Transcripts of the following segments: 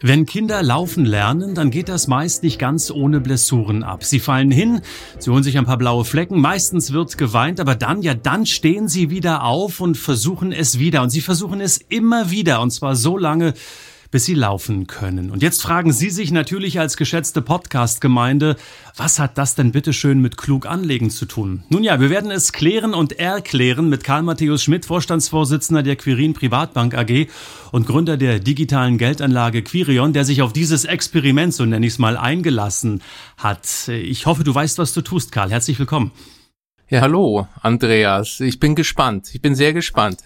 Wenn Kinder laufen lernen, dann geht das meist nicht ganz ohne Blessuren ab. Sie fallen hin, sie holen sich ein paar blaue Flecken, meistens wird geweint, aber dann, ja, dann stehen sie wieder auf und versuchen es wieder. Und sie versuchen es immer wieder, und zwar so lange, bis sie laufen können. Und jetzt fragen Sie sich natürlich als geschätzte Podcast-Gemeinde, was hat das denn bitteschön mit klug anlegen zu tun? Nun ja, wir werden es klären und erklären mit Karl Matthäus Schmidt, Vorstandsvorsitzender der Quirin Privatbank AG und Gründer der digitalen Geldanlage Quirion, der sich auf dieses Experiment, so nenne ich es mal, eingelassen hat. Ich hoffe, du weißt, was du tust, Karl. Herzlich willkommen. Ja, hallo, Andreas. Ich bin gespannt. Ich bin sehr gespannt.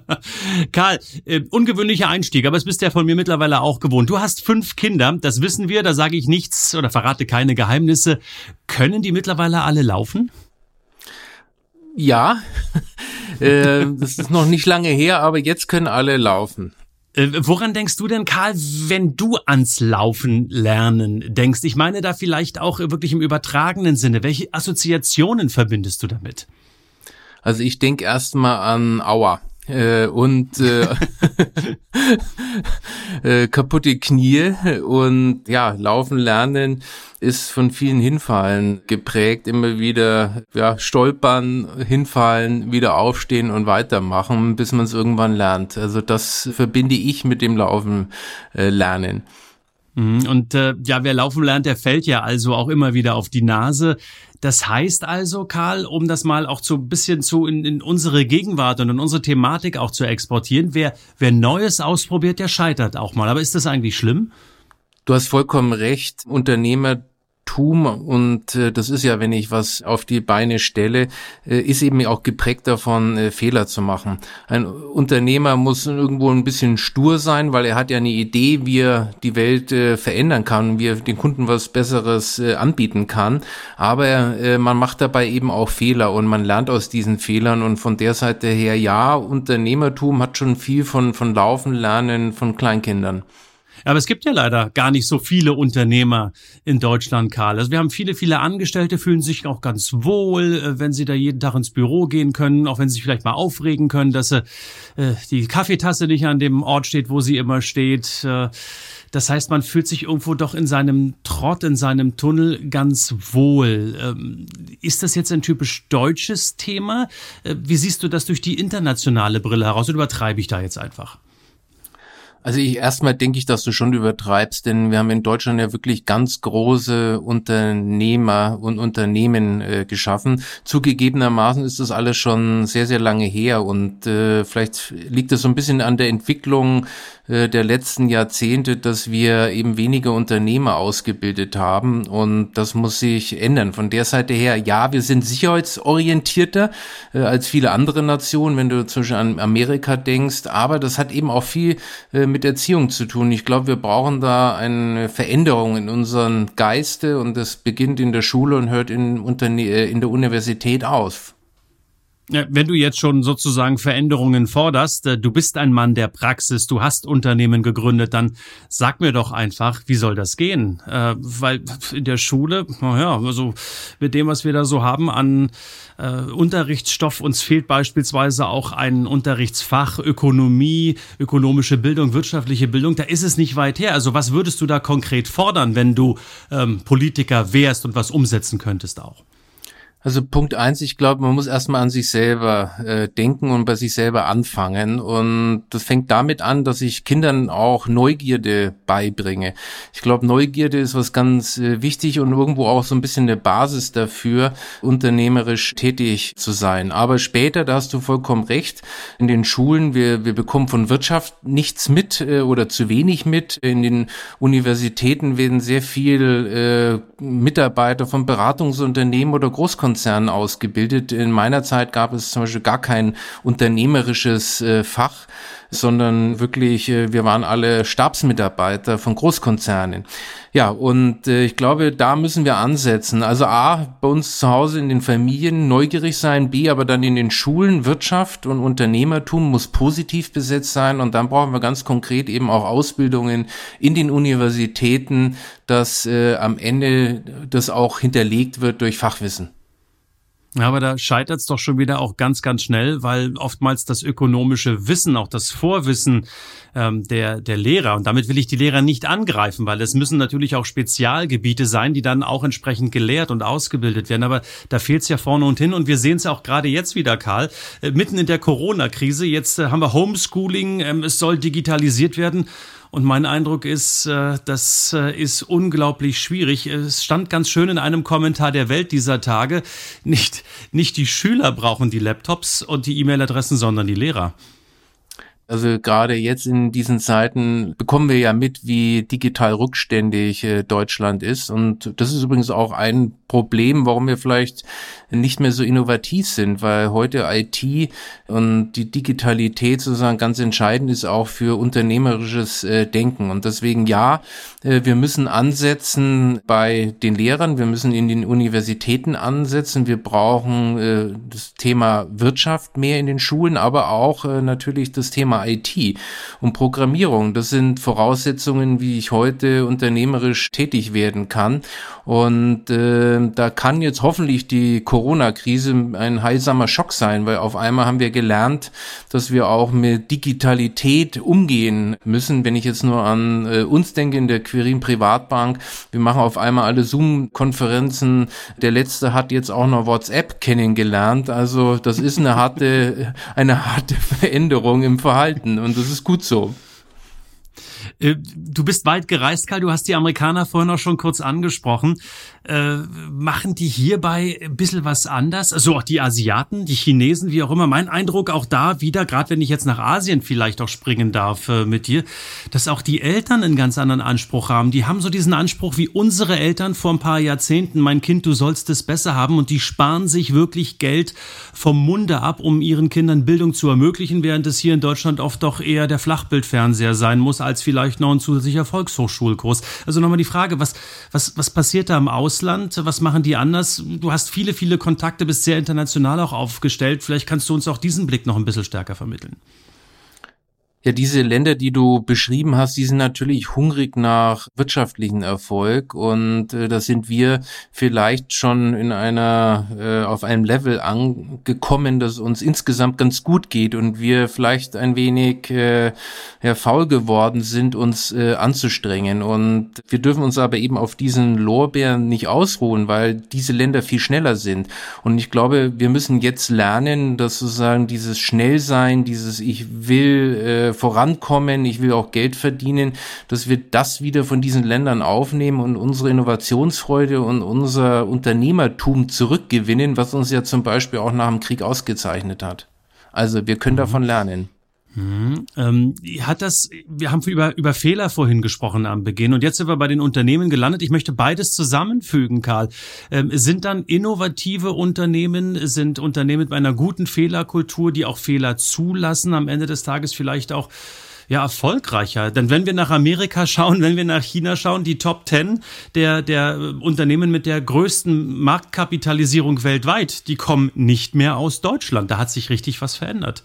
Karl, äh, ungewöhnlicher Einstieg, aber es bist ja von mir mittlerweile auch gewohnt. Du hast fünf Kinder, das wissen wir, da sage ich nichts oder verrate keine Geheimnisse. Können die mittlerweile alle laufen? Ja, äh, das ist noch nicht lange her, aber jetzt können alle laufen. Äh, woran denkst du denn, Karl, wenn du ans Laufen lernen denkst? Ich meine da vielleicht auch wirklich im übertragenen Sinne. Welche Assoziationen verbindest du damit? Also ich denke erstmal an Aua äh, und äh, äh, kaputte Knie und ja, laufen lernen ist von vielen Hinfallen geprägt, immer wieder ja, stolpern, hinfallen, wieder aufstehen und weitermachen, bis man es irgendwann lernt. Also das verbinde ich mit dem Laufen äh, lernen. Mhm. Und äh, ja, wer laufen lernt, der fällt ja also auch immer wieder auf die Nase. Das heißt also, Karl, um das mal auch so ein bisschen zu in, in unsere Gegenwart und in unsere Thematik auch zu exportieren, wer, wer Neues ausprobiert, der scheitert auch mal. Aber ist das eigentlich schlimm? Du hast vollkommen recht. Unternehmer Tum und äh, das ist ja, wenn ich was auf die Beine stelle, äh, ist eben auch geprägt davon, äh, Fehler zu machen. Ein Unternehmer muss irgendwo ein bisschen stur sein, weil er hat ja eine Idee, wie er die Welt äh, verändern kann, wie er den Kunden was Besseres äh, anbieten kann. Aber äh, man macht dabei eben auch Fehler und man lernt aus diesen Fehlern und von der Seite her, ja, Unternehmertum hat schon viel von, von Laufen lernen von Kleinkindern. Aber es gibt ja leider gar nicht so viele Unternehmer in Deutschland, Karl. Also wir haben viele, viele Angestellte, fühlen sich auch ganz wohl, äh, wenn sie da jeden Tag ins Büro gehen können, auch wenn sie sich vielleicht mal aufregen können, dass äh, die Kaffeetasse nicht an dem Ort steht, wo sie immer steht. Äh, das heißt, man fühlt sich irgendwo doch in seinem Trott, in seinem Tunnel ganz wohl. Ähm, ist das jetzt ein typisch deutsches Thema? Äh, wie siehst du das durch die internationale Brille heraus? Oder übertreibe ich da jetzt einfach? Also ich erstmal denke ich, dass du schon übertreibst, denn wir haben in Deutschland ja wirklich ganz große Unternehmer und Unternehmen äh, geschaffen. Zugegebenermaßen ist das alles schon sehr, sehr lange her und äh, vielleicht liegt es so ein bisschen an der Entwicklung äh, der letzten Jahrzehnte, dass wir eben weniger Unternehmer ausgebildet haben und das muss sich ändern. Von der Seite her, ja, wir sind sicherheitsorientierter äh, als viele andere Nationen, wenn du Beispiel an Amerika denkst, aber das hat eben auch viel äh, mit Erziehung zu tun. Ich glaube, wir brauchen da eine Veränderung in unserem Geiste und das beginnt in der Schule und hört in, äh, in der Universität auf. Wenn du jetzt schon sozusagen Veränderungen forderst, äh, du bist ein Mann der Praxis, du hast Unternehmen gegründet, dann sag mir doch einfach, wie soll das gehen? Äh, weil in der Schule, naja, also mit dem, was wir da so haben an äh, Unterrichtsstoff, uns fehlt beispielsweise auch ein Unterrichtsfach Ökonomie, ökonomische Bildung, wirtschaftliche Bildung, da ist es nicht weit her. Also was würdest du da konkret fordern, wenn du ähm, Politiker wärst und was umsetzen könntest auch? Also Punkt eins, ich glaube, man muss erstmal an sich selber äh, denken und bei sich selber anfangen. Und das fängt damit an, dass ich Kindern auch Neugierde beibringe. Ich glaube, Neugierde ist was ganz äh, wichtig und irgendwo auch so ein bisschen eine Basis dafür, unternehmerisch tätig zu sein. Aber später, da hast du vollkommen recht, in den Schulen, wir, wir bekommen von Wirtschaft nichts mit äh, oder zu wenig mit. In den Universitäten werden sehr viel äh, Mitarbeiter von Beratungsunternehmen oder Großkonzernen Großkonzernen ausgebildet. In meiner Zeit gab es zum Beispiel gar kein unternehmerisches äh, Fach sondern wirklich, äh, wir waren alle Stabsmitarbeiter von Großkonzernen. Ja, und äh, ich glaube, da müssen wir ansetzen. Also A, bei uns zu Hause in den Familien neugierig sein, B, aber dann in den Schulen, Wirtschaft und Unternehmertum muss positiv besetzt sein und dann brauchen wir ganz konkret eben auch Ausbildungen in den Universitäten, dass äh, am Ende das auch hinterlegt wird durch Fachwissen. Ja, aber da scheitert es doch schon wieder auch ganz, ganz schnell, weil oftmals das ökonomische Wissen, auch das Vorwissen ähm, der, der Lehrer, und damit will ich die Lehrer nicht angreifen, weil es müssen natürlich auch Spezialgebiete sein, die dann auch entsprechend gelehrt und ausgebildet werden. Aber da fehlt es ja vorne und hin und wir sehen es auch gerade jetzt wieder, Karl, äh, mitten in der Corona-Krise. Jetzt äh, haben wir Homeschooling, ähm, es soll digitalisiert werden. Und mein Eindruck ist, äh, das äh, ist unglaublich schwierig. Es stand ganz schön in einem Kommentar der Welt dieser Tage, nicht, nicht die Schüler brauchen die Laptops und die E-Mail-Adressen, sondern die Lehrer. Also gerade jetzt in diesen Zeiten bekommen wir ja mit, wie digital rückständig äh, Deutschland ist. Und das ist übrigens auch ein Problem, warum wir vielleicht nicht mehr so innovativ sind, weil heute IT und die Digitalität sozusagen ganz entscheidend ist auch für unternehmerisches äh, Denken. Und deswegen ja, äh, wir müssen ansetzen bei den Lehrern, wir müssen in den Universitäten ansetzen, wir brauchen das Thema Wirtschaft mehr in den Schulen, aber auch natürlich das Thema IT und Programmierung. Das sind Voraussetzungen, wie ich heute unternehmerisch tätig werden kann. Und äh, da kann jetzt hoffentlich die Corona-Krise ein heilsamer Schock sein, weil auf einmal haben wir gelernt, dass wir auch mit Digitalität umgehen müssen. Wenn ich jetzt nur an äh, uns denke in der Quirin Privatbank, wir machen auf einmal alle Zoom-Konferenzen. Der letzte hat jetzt auch noch WhatsApp kennengelernt. Also das ist eine harte, eine harte Veränderung im Verhalten und das ist gut so. Äh, du bist weit gereist, Karl. Du hast die Amerikaner vorhin auch schon kurz angesprochen. Äh, machen die hierbei ein bisschen was anders? Also auch die Asiaten, die Chinesen, wie auch immer. Mein Eindruck auch da wieder, gerade wenn ich jetzt nach Asien vielleicht auch springen darf äh, mit dir, dass auch die Eltern einen ganz anderen Anspruch haben. Die haben so diesen Anspruch wie unsere Eltern vor ein paar Jahrzehnten. Mein Kind, du sollst es besser haben. Und die sparen sich wirklich Geld vom Munde ab, um ihren Kindern Bildung zu ermöglichen, während es hier in Deutschland oft doch eher der Flachbildfernseher sein muss, als vielleicht noch ein zusätzlicher Volkshochschulkurs. Also nochmal die Frage, was, was, was passiert da im Ausland? Was machen die anders? Du hast viele, viele Kontakte, bist sehr international auch aufgestellt. Vielleicht kannst du uns auch diesen Blick noch ein bisschen stärker vermitteln. Ja, diese Länder, die du beschrieben hast, die sind natürlich hungrig nach wirtschaftlichen Erfolg und äh, da sind wir vielleicht schon in einer äh, auf einem Level angekommen, dass uns insgesamt ganz gut geht und wir vielleicht ein wenig äh, ja, faul geworden sind, uns äh, anzustrengen. Und wir dürfen uns aber eben auf diesen Lorbeeren nicht ausruhen, weil diese Länder viel schneller sind. Und ich glaube, wir müssen jetzt lernen, dass sozusagen dieses Schnellsein, dieses ich will äh, vorankommen, ich will auch Geld verdienen, dass wir das wieder von diesen Ländern aufnehmen und unsere Innovationsfreude und unser Unternehmertum zurückgewinnen, was uns ja zum Beispiel auch nach dem Krieg ausgezeichnet hat. Also wir können mhm. davon lernen. Mhm. Ähm, hat das, wir haben über, über Fehler vorhin gesprochen am Beginn und jetzt sind wir bei den Unternehmen gelandet. Ich möchte beides zusammenfügen, Karl. Ähm, sind dann innovative Unternehmen, sind Unternehmen mit einer guten Fehlerkultur, die auch Fehler zulassen, am Ende des Tages vielleicht auch ja, erfolgreicher. Denn wenn wir nach Amerika schauen, wenn wir nach China schauen, die Top Ten der, der Unternehmen mit der größten Marktkapitalisierung weltweit, die kommen nicht mehr aus Deutschland. Da hat sich richtig was verändert.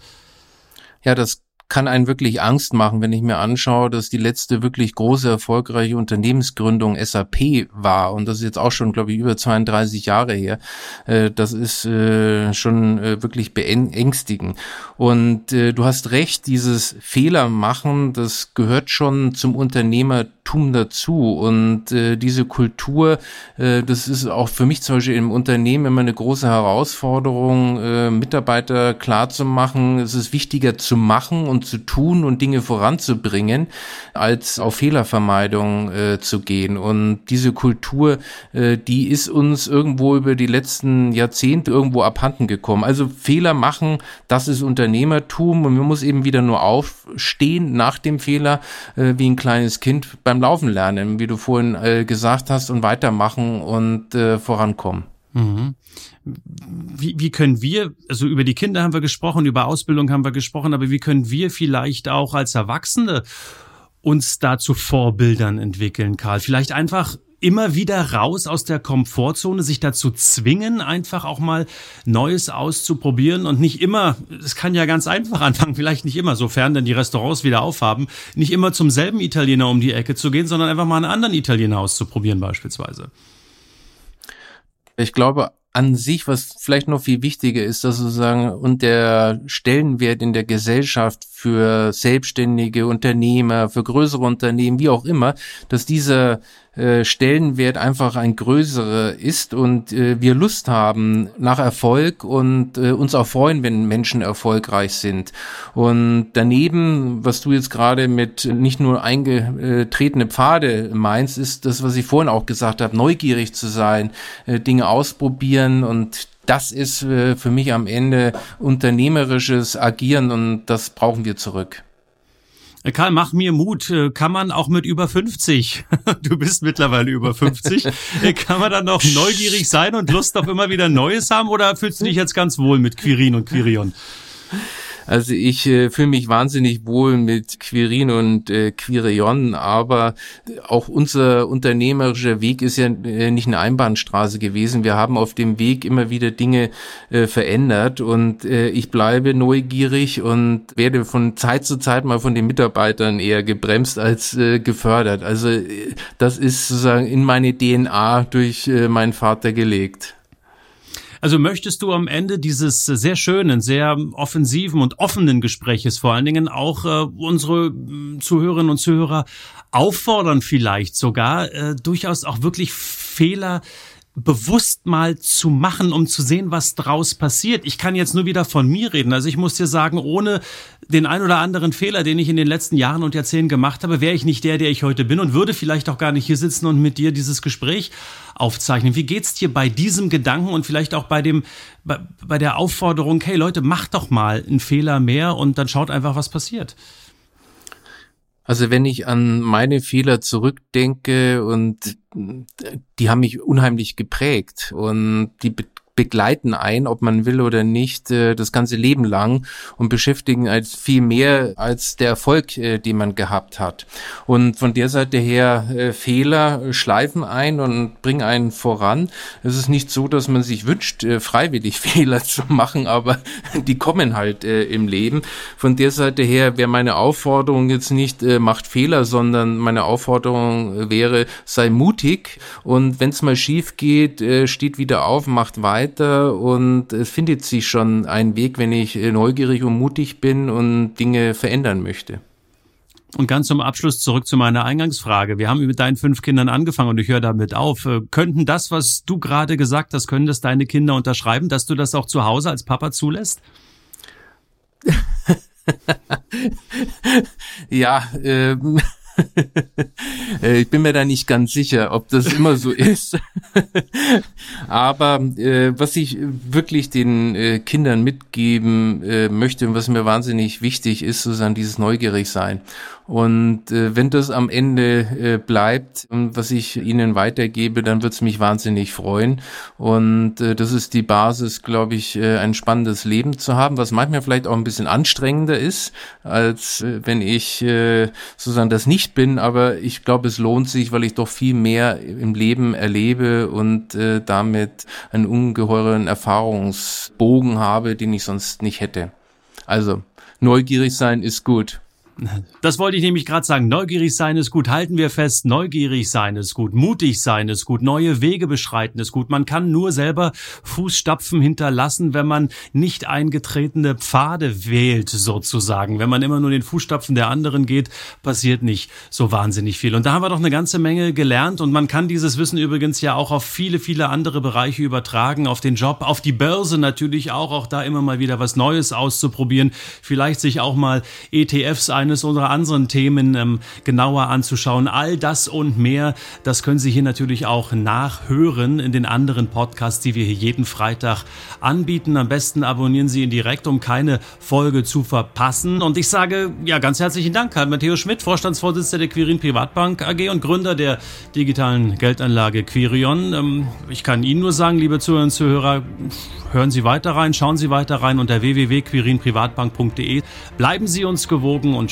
Ja, das kann einen wirklich Angst machen, wenn ich mir anschaue, dass die letzte wirklich große, erfolgreiche Unternehmensgründung SAP war. Und das ist jetzt auch schon, glaube ich, über 32 Jahre her. Äh, das ist äh, schon äh, wirklich beängstigend. Und du hast recht, dieses Fehler machen, das gehört schon zum Unternehmertum dazu. Und diese Kultur, das ist auch für mich zum Beispiel im Unternehmen immer eine große Herausforderung, Mitarbeiter klar zu machen. Es ist wichtiger zu machen und zu tun und Dinge voranzubringen, als auf Fehlervermeidung äh, zu gehen. Und diese Kultur, äh, die ist uns irgendwo über die letzten Jahrzehnte irgendwo abhanden gekommen. Also Fehler machen, das ist Unternehmertum und man muss eben wieder nur aufstehen nach dem Fehler, äh, wie ein kleines Kind beim Laufen lernen, wie du vorhin äh, gesagt hast, und weitermachen und äh, vorankommen. Mhm. Wie, wie können wir, also über die Kinder haben wir gesprochen, über Ausbildung haben wir gesprochen, aber wie können wir vielleicht auch als Erwachsene uns da zu Vorbildern entwickeln, Karl? Vielleicht einfach immer wieder raus aus der Komfortzone, sich dazu zwingen, einfach auch mal Neues auszuprobieren und nicht immer, es kann ja ganz einfach anfangen, vielleicht nicht immer, sofern denn die Restaurants wieder aufhaben, nicht immer zum selben Italiener um die Ecke zu gehen, sondern einfach mal einen anderen Italiener auszuprobieren beispielsweise. Ich glaube, an sich, was vielleicht noch viel wichtiger ist, dass sozusagen und der Stellenwert in der Gesellschaft für selbstständige Unternehmer, für größere Unternehmen, wie auch immer, dass dieser äh, Stellenwert einfach ein größerer ist und äh, wir Lust haben nach Erfolg und äh, uns auch freuen, wenn Menschen erfolgreich sind. Und daneben, was du jetzt gerade mit nicht nur eingetretene Pfade meinst, ist das, was ich vorhin auch gesagt habe, neugierig zu sein, äh, Dinge ausprobieren und das ist äh, für mich am Ende unternehmerisches Agieren und das brauchen wir zurück. Äh, Karl, mach mir Mut. Äh, kann man auch mit über 50, du bist mittlerweile über 50, äh, kann man dann noch neugierig sein und Lust auf immer wieder Neues haben oder fühlst du dich jetzt ganz wohl mit Quirin und Quirion? Also ich äh, fühle mich wahnsinnig wohl mit Quirin und äh, Quirion, aber auch unser unternehmerischer Weg ist ja äh, nicht eine Einbahnstraße gewesen. Wir haben auf dem Weg immer wieder Dinge äh, verändert und äh, ich bleibe neugierig und werde von Zeit zu Zeit mal von den Mitarbeitern eher gebremst als äh, gefördert. Also äh, das ist sozusagen in meine DNA durch äh, meinen Vater gelegt. Also möchtest du am Ende dieses sehr schönen, sehr offensiven und offenen Gespräches vor allen Dingen auch äh, unsere hm, Zuhörerinnen und Zuhörer auffordern, vielleicht sogar äh, durchaus auch wirklich Fehler bewusst mal zu machen, um zu sehen, was draus passiert. Ich kann jetzt nur wieder von mir reden. Also ich muss dir sagen, ohne den ein oder anderen Fehler, den ich in den letzten Jahren und Jahrzehnten gemacht habe, wäre ich nicht der, der ich heute bin und würde vielleicht auch gar nicht hier sitzen und mit dir dieses Gespräch aufzeichnen. Wie geht's dir bei diesem Gedanken und vielleicht auch bei dem, bei, bei der Aufforderung, hey Leute, macht doch mal einen Fehler mehr und dann schaut einfach, was passiert? Also wenn ich an meine Fehler zurückdenke und die haben mich unheimlich geprägt und die begleiten ein, ob man will oder nicht, äh, das ganze Leben lang und beschäftigen als viel mehr als der Erfolg, äh, den man gehabt hat. Und von der Seite her äh, Fehler schleifen ein und bringen einen voran. Es ist nicht so, dass man sich wünscht, freiwillig Fehler zu machen, aber die kommen halt im Leben. Von der Seite her wäre meine Aufforderung jetzt nicht, macht Fehler, sondern meine Aufforderung wäre, sei mutig und wenn es mal schief geht, steht wieder auf, macht weiter weiter und es findet sich schon ein Weg, wenn ich neugierig und mutig bin und Dinge verändern möchte. Und ganz zum Abschluss zurück zu meiner Eingangsfrage. Wir haben mit deinen fünf Kindern angefangen und ich höre damit auf. Äh, könnten das, was du gerade gesagt hast, können das deine Kinder unterschreiben, dass du das auch zu Hause als Papa zulässt? ja, ähm. Äh, ich bin mir da nicht ganz sicher, ob das immer so ist. Aber äh, was ich wirklich den äh, Kindern mitgeben äh, möchte und was mir wahnsinnig wichtig ist, sozusagen dieses Neugierig sein. Und äh, wenn das am Ende äh, bleibt, was ich ihnen weitergebe, dann wird es mich wahnsinnig freuen. Und äh, das ist die Basis, glaube ich, äh, ein spannendes Leben zu haben, was manchmal vielleicht auch ein bisschen anstrengender ist, als äh, wenn ich äh, sozusagen das nicht bin. Aber ich glaube, es lohnt sich, weil ich doch viel mehr im Leben erlebe und äh, damit einen ungeheuren Erfahrungsbogen habe, den ich sonst nicht hätte. Also, neugierig sein ist gut. Das wollte ich nämlich gerade sagen. Neugierig sein ist gut. Halten wir fest. Neugierig sein ist gut. Mutig sein ist gut. Neue Wege beschreiten ist gut. Man kann nur selber Fußstapfen hinterlassen, wenn man nicht eingetretene Pfade wählt, sozusagen. Wenn man immer nur den Fußstapfen der anderen geht, passiert nicht so wahnsinnig viel. Und da haben wir doch eine ganze Menge gelernt. Und man kann dieses Wissen übrigens ja auch auf viele, viele andere Bereiche übertragen. Auf den Job, auf die Börse natürlich auch. Auch da immer mal wieder was Neues auszuprobieren. Vielleicht sich auch mal ETFs ein eines unserer anderen Themen ähm, genauer anzuschauen. All das und mehr, das können Sie hier natürlich auch nachhören in den anderen Podcasts, die wir hier jeden Freitag anbieten. Am besten abonnieren Sie ihn direkt, um keine Folge zu verpassen. Und ich sage ja ganz herzlichen Dank, Karl Matthäus Schmidt, Vorstandsvorsitzender der Quirin Privatbank AG und Gründer der digitalen Geldanlage Quirion. Ähm, ich kann Ihnen nur sagen, liebe Zuhörer und Zuhörer, hören Sie weiter rein, schauen Sie weiter rein unter www.quirinprivatbank.de. Bleiben Sie uns gewogen und